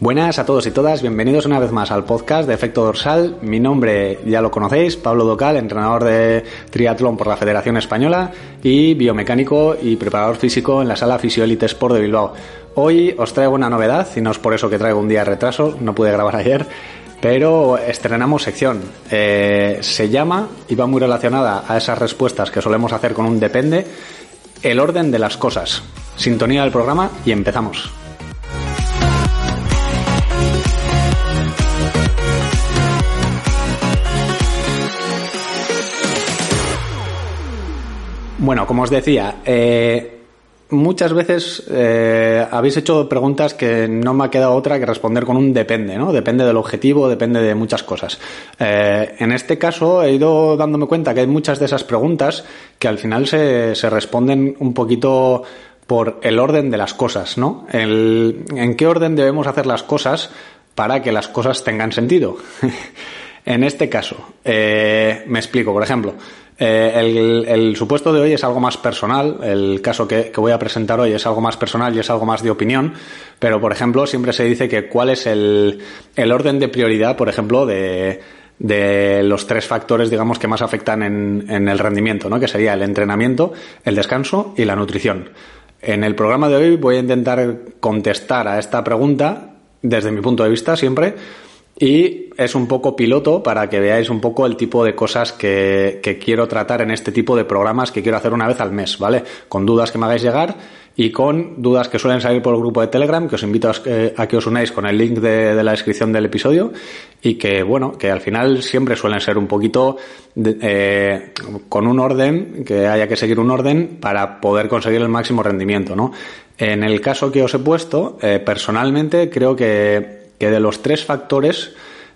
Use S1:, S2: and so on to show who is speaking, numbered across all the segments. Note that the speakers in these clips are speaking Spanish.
S1: Buenas a todos y todas, bienvenidos una vez más al podcast de Efecto Dorsal. Mi nombre ya lo conocéis, Pablo Docal, entrenador de triatlón por la Federación Española y biomecánico y preparador físico en la sala Fisioelite Sport de Bilbao. Hoy os traigo una novedad y no es por eso que traigo un día de retraso, no pude grabar ayer, pero estrenamos sección. Eh, se llama, y va muy relacionada a esas respuestas que solemos hacer con un depende, el orden de las cosas. Sintonía del programa y empezamos. Bueno, como os decía, eh, muchas veces eh, habéis hecho preguntas que no me ha quedado otra que responder con un depende, ¿no? Depende del objetivo, depende de muchas cosas. Eh, en este caso he ido dándome cuenta que hay muchas de esas preguntas que al final se, se responden un poquito por el orden de las cosas, ¿no? El, ¿En qué orden debemos hacer las cosas para que las cosas tengan sentido? en este caso, eh, me explico, por ejemplo, eh, el, supuesto de hoy es algo más personal, el caso que, que, voy a presentar hoy es algo más personal y es algo más de opinión, pero por ejemplo siempre se dice que cuál es el, el orden de prioridad, por ejemplo, de, de los tres factores, digamos, que más afectan en, en el rendimiento, ¿no? que sería el entrenamiento, el descanso y la nutrición. En el programa de hoy voy a intentar contestar a esta pregunta desde mi punto de vista siempre y es un poco piloto para que veáis un poco el tipo de cosas que, que, quiero tratar en este tipo de programas que quiero hacer una vez al mes, ¿vale? Con dudas que me hagáis llegar y con dudas que suelen salir por el grupo de Telegram, que os invito a, a que os unáis con el link de, de, la descripción del episodio y que, bueno, que al final siempre suelen ser un poquito eh, con un orden, que haya que seguir un orden para poder conseguir el máximo rendimiento, ¿no? En el caso que os he puesto, eh, personalmente creo que que de los tres factores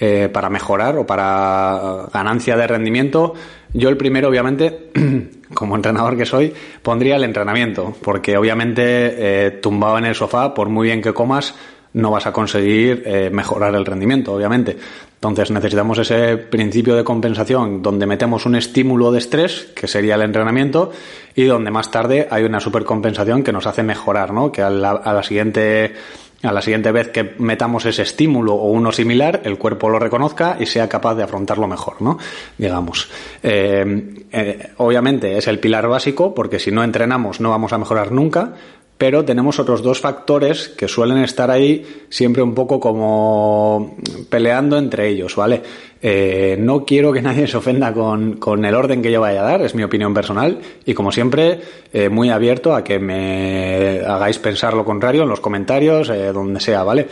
S1: eh, para mejorar o para ganancia de rendimiento, yo el primero, obviamente, como entrenador que soy, pondría el entrenamiento, porque obviamente eh, tumbado en el sofá, por muy bien que comas, no vas a conseguir eh, mejorar el rendimiento, obviamente. Entonces necesitamos ese principio de compensación donde metemos un estímulo de estrés, que sería el entrenamiento, y donde más tarde hay una supercompensación que nos hace mejorar, ¿no? Que a la, a la siguiente a la siguiente vez que metamos ese estímulo o uno similar, el cuerpo lo reconozca y sea capaz de afrontarlo mejor, ¿no? Digamos. Eh, eh, obviamente es el pilar básico, porque si no entrenamos no vamos a mejorar nunca, pero tenemos otros dos factores que suelen estar ahí siempre un poco como peleando entre ellos, ¿vale? Eh, no quiero que nadie se ofenda con, con, el orden que yo vaya a dar, es mi opinión personal, y como siempre, eh, muy abierto a que me hagáis pensar lo contrario en los comentarios, eh, donde sea, ¿vale?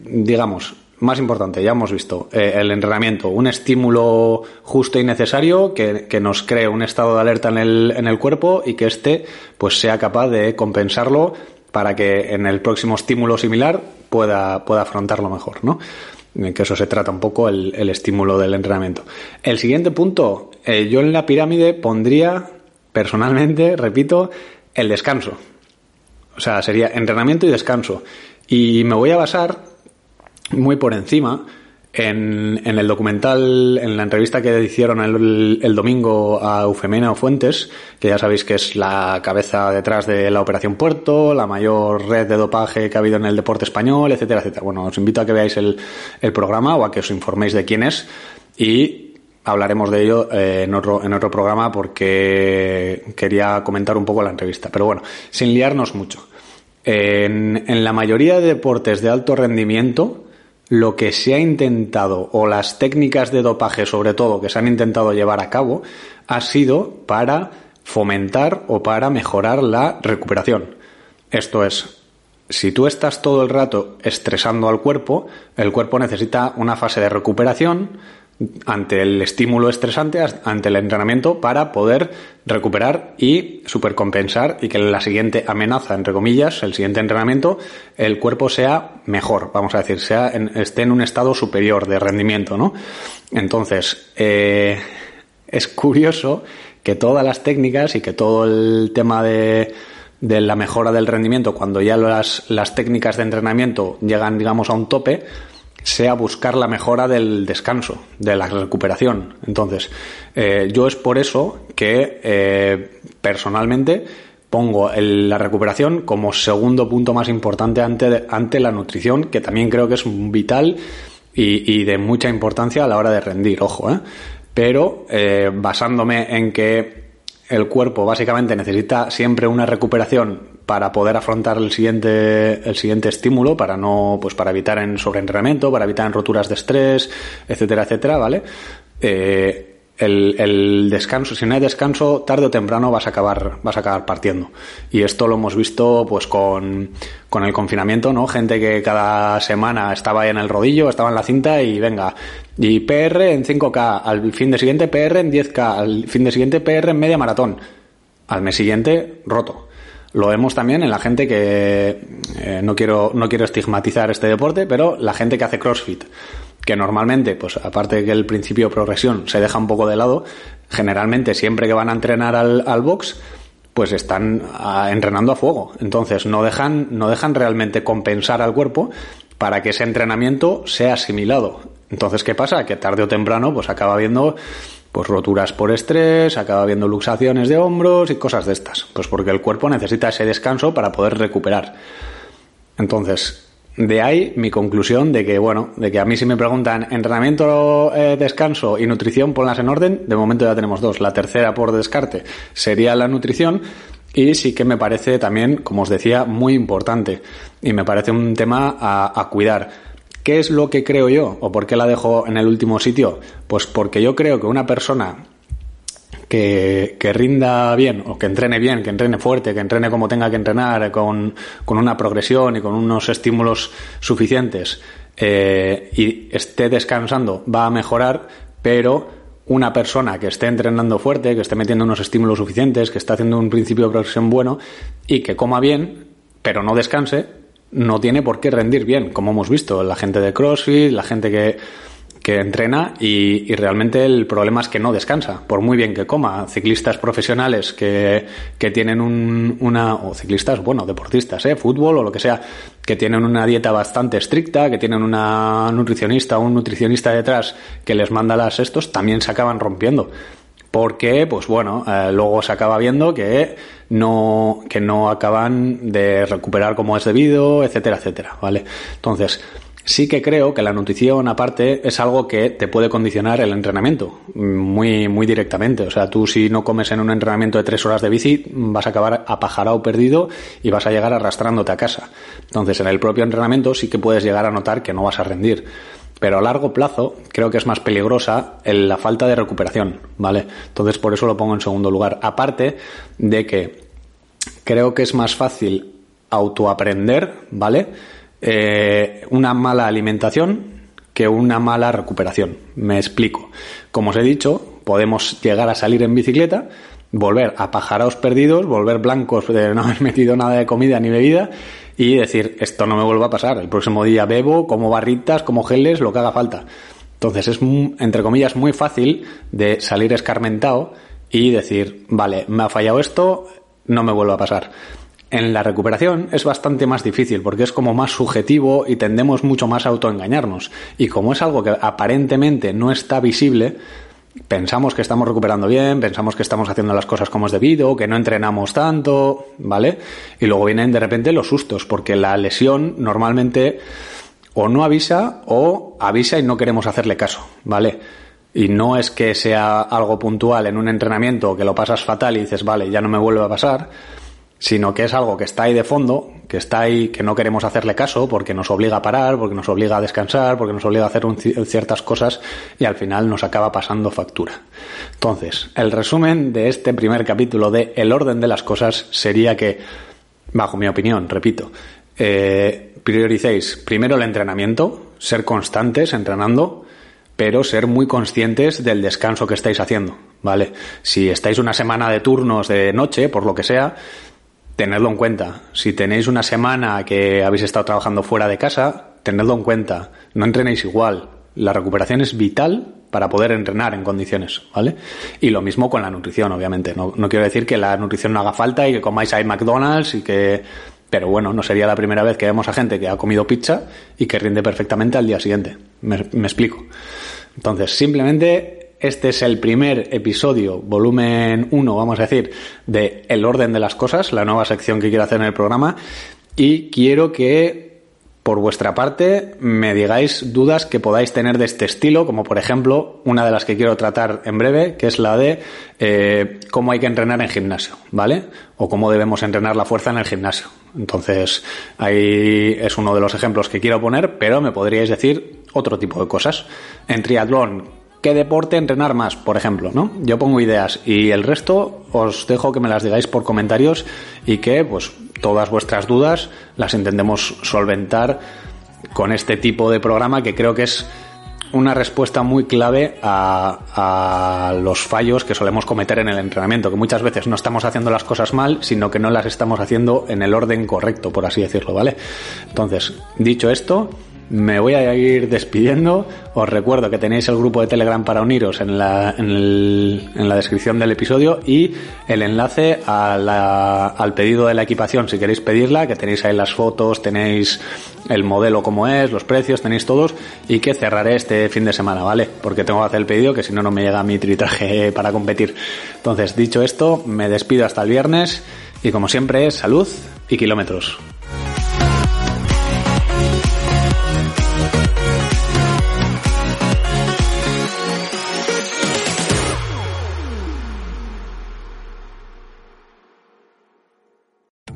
S1: digamos, más importante, ya hemos visto, eh, el entrenamiento, un estímulo justo y necesario que, que, nos cree un estado de alerta en el, en el cuerpo y que éste pues sea capaz de compensarlo para que en el próximo estímulo similar pueda, pueda afrontarlo mejor, ¿no? Que eso se trata un poco el, el estímulo del entrenamiento. El siguiente punto, eh, yo en la pirámide pondría, personalmente, repito, el descanso. O sea, sería entrenamiento y descanso. Y me voy a basar muy por encima en, en, el documental, en la entrevista que hicieron el, domingo a Eufemena Fuentes, que ya sabéis que es la cabeza detrás de la Operación Puerto, la mayor red de dopaje que ha habido en el deporte español, etcétera, etcétera. Bueno, os invito a que veáis el, el programa o a que os informéis de quién es y hablaremos de ello eh, en, otro, en otro programa porque quería comentar un poco la entrevista. Pero bueno, sin liarnos mucho. En, en la mayoría de deportes de alto rendimiento, lo que se ha intentado, o las técnicas de dopaje sobre todo que se han intentado llevar a cabo, ha sido para fomentar o para mejorar la recuperación. Esto es, si tú estás todo el rato estresando al cuerpo, el cuerpo necesita una fase de recuperación ante el estímulo estresante, ante el entrenamiento, para poder recuperar y supercompensar y que la siguiente amenaza, entre comillas, el siguiente entrenamiento, el cuerpo sea mejor, vamos a decir, sea esté en un estado superior de rendimiento, ¿no? Entonces, eh, es curioso que todas las técnicas y que todo el tema de, de la mejora del rendimiento, cuando ya las, las técnicas de entrenamiento llegan, digamos, a un tope, sea buscar la mejora del descanso, de la recuperación. Entonces, eh, yo es por eso que eh, personalmente pongo la recuperación como segundo punto más importante ante, ante la nutrición, que también creo que es vital y, y de mucha importancia a la hora de rendir, ojo, ¿eh? pero eh, basándome en que el cuerpo básicamente necesita siempre una recuperación para poder afrontar el siguiente, el siguiente estímulo, para no, pues para evitar en sobreentrenamiento, para evitar en roturas de estrés, etcétera, etcétera, ¿vale? Eh, el, descanso, si no hay descanso, tarde o temprano vas a acabar, vas a acabar partiendo. Y esto lo hemos visto pues con, con el confinamiento, ¿no? Gente que cada semana estaba ahí en el rodillo, estaba en la cinta y venga, y PR en 5K, al fin de siguiente PR en 10K, al fin de siguiente PR en media maratón, al mes siguiente roto. Lo vemos también en la gente que eh, no quiero no quiero estigmatizar este deporte, pero la gente que hace CrossFit, que normalmente, pues aparte de que el principio de progresión se deja un poco de lado, generalmente siempre que van a entrenar al, al box, pues están a, entrenando a fuego. Entonces no dejan no dejan realmente compensar al cuerpo para que ese entrenamiento sea asimilado. Entonces, ¿qué pasa? Que tarde o temprano, pues acaba viendo pues roturas por estrés, acaba viendo luxaciones de hombros y cosas de estas. Pues porque el cuerpo necesita ese descanso para poder recuperar. Entonces, de ahí mi conclusión de que, bueno, de que a mí si me preguntan entrenamiento, eh, descanso y nutrición, ponlas en orden. De momento ya tenemos dos. La tercera por descarte sería la nutrición. Y sí que me parece también, como os decía, muy importante. Y me parece un tema a cuidar. ¿Qué es lo que creo yo? ¿O por qué la dejo en el último sitio? Pues porque yo creo que una persona que, que, rinda bien o que entrene bien, que entrene fuerte, que entrene como tenga que entrenar, con, con una progresión y con unos estímulos suficientes eh, y esté descansando, va a mejorar, pero una persona que esté entrenando fuerte, que esté metiendo unos estímulos suficientes, que esté haciendo un principio de progresión bueno y que coma bien, pero no descanse, no tiene por qué rendir bien, como hemos visto, la gente de CrossFit, la gente que, que entrena y, y, realmente el problema es que no descansa, por muy bien que coma. Ciclistas profesionales que, que tienen un, una, o ciclistas, bueno, deportistas, ¿eh? fútbol o lo que sea, que tienen una dieta bastante estricta, que tienen una nutricionista o un nutricionista detrás que les manda las estos, también se acaban rompiendo porque, pues bueno, eh, luego se acaba viendo que no, que no acaban de recuperar como es debido, etcétera, etcétera, ¿vale? Entonces, sí que creo que la nutrición, aparte, es algo que te puede condicionar el entrenamiento muy, muy directamente. O sea, tú si no comes en un entrenamiento de tres horas de bici, vas a acabar apajarado perdido y vas a llegar arrastrándote a casa. Entonces, en el propio entrenamiento sí que puedes llegar a notar que no vas a rendir pero a largo plazo creo que es más peligrosa la falta de recuperación, ¿vale? Entonces por eso lo pongo en segundo lugar. Aparte de que creo que es más fácil autoaprender, ¿vale? Eh, una mala alimentación que una mala recuperación. Me explico. Como os he dicho, podemos llegar a salir en bicicleta, volver a pajaraos perdidos, volver blancos de no haber metido nada de comida ni bebida y decir, esto no me vuelva a pasar. El próximo día bebo, como barritas, como geles, lo que haga falta. Entonces es, entre comillas, muy fácil de salir escarmentado y decir, vale, me ha fallado esto, no me vuelva a pasar. En la recuperación es bastante más difícil porque es como más subjetivo y tendemos mucho más a autoengañarnos. Y como es algo que aparentemente no está visible, pensamos que estamos recuperando bien, pensamos que estamos haciendo las cosas como es debido, que no entrenamos tanto, ¿vale? Y luego vienen de repente los sustos, porque la lesión normalmente o no avisa o avisa y no queremos hacerle caso, ¿vale? Y no es que sea algo puntual en un entrenamiento que lo pasas fatal y dices, vale, ya no me vuelve a pasar, sino que es algo que está ahí de fondo, que está ahí, que no queremos hacerle caso porque nos obliga a parar, porque nos obliga a descansar, porque nos obliga a hacer un, ciertas cosas y al final nos acaba pasando factura. Entonces, el resumen de este primer capítulo de El orden de las cosas sería que, bajo mi opinión, repito, eh, prioricéis primero el entrenamiento, ser constantes entrenando, pero ser muy conscientes del descanso que estáis haciendo, ¿vale? Si estáis una semana de turnos de noche, por lo que sea, tenedlo en cuenta. Si tenéis una semana que habéis estado trabajando fuera de casa, tenedlo en cuenta. No entrenéis igual. La recuperación es vital para poder entrenar en condiciones, ¿vale? Y lo mismo con la nutrición, obviamente. No, no quiero decir que la nutrición no haga falta y que comáis ahí McDonald's y que... Pero bueno, no sería la primera vez que vemos a gente que ha comido pizza y que rinde perfectamente al día siguiente. Me, me explico. Entonces, simplemente este es el primer episodio, volumen 1, vamos a decir, de El orden de las cosas, la nueva sección que quiero hacer en el programa. Y quiero que, por vuestra parte, me digáis dudas que podáis tener de este estilo, como por ejemplo, una de las que quiero tratar en breve, que es la de eh, cómo hay que entrenar en gimnasio, ¿vale? O cómo debemos entrenar la fuerza en el gimnasio. Entonces, ahí es uno de los ejemplos que quiero poner, pero me podríais decir otro tipo de cosas. En triatlón, ¿qué deporte entrenar más? Por ejemplo, ¿no? Yo pongo ideas y el resto os dejo que me las digáis por comentarios y que, pues, todas vuestras dudas las intentemos solventar con este tipo de programa que creo que es una respuesta muy clave a, a, los fallos que solemos cometer en el entrenamiento, que muchas veces no estamos haciendo las cosas mal, sino que no las estamos haciendo en el orden correcto, por así decirlo, ¿vale? Entonces, dicho esto, me voy a ir despidiendo. Os recuerdo que tenéis el grupo de Telegram para uniros en la, en, la descripción del episodio y el enlace a la, al pedido de la equipación si queréis pedirla, que tenéis ahí las fotos, tenéis el modelo como es, los precios, tenéis todos y que cerraré este fin de semana, ¿vale? Porque tengo que hacer el pedido que si no no me llega mi tritraje para competir. Entonces, dicho esto, me despido hasta el viernes y como siempre, salud y kilómetros.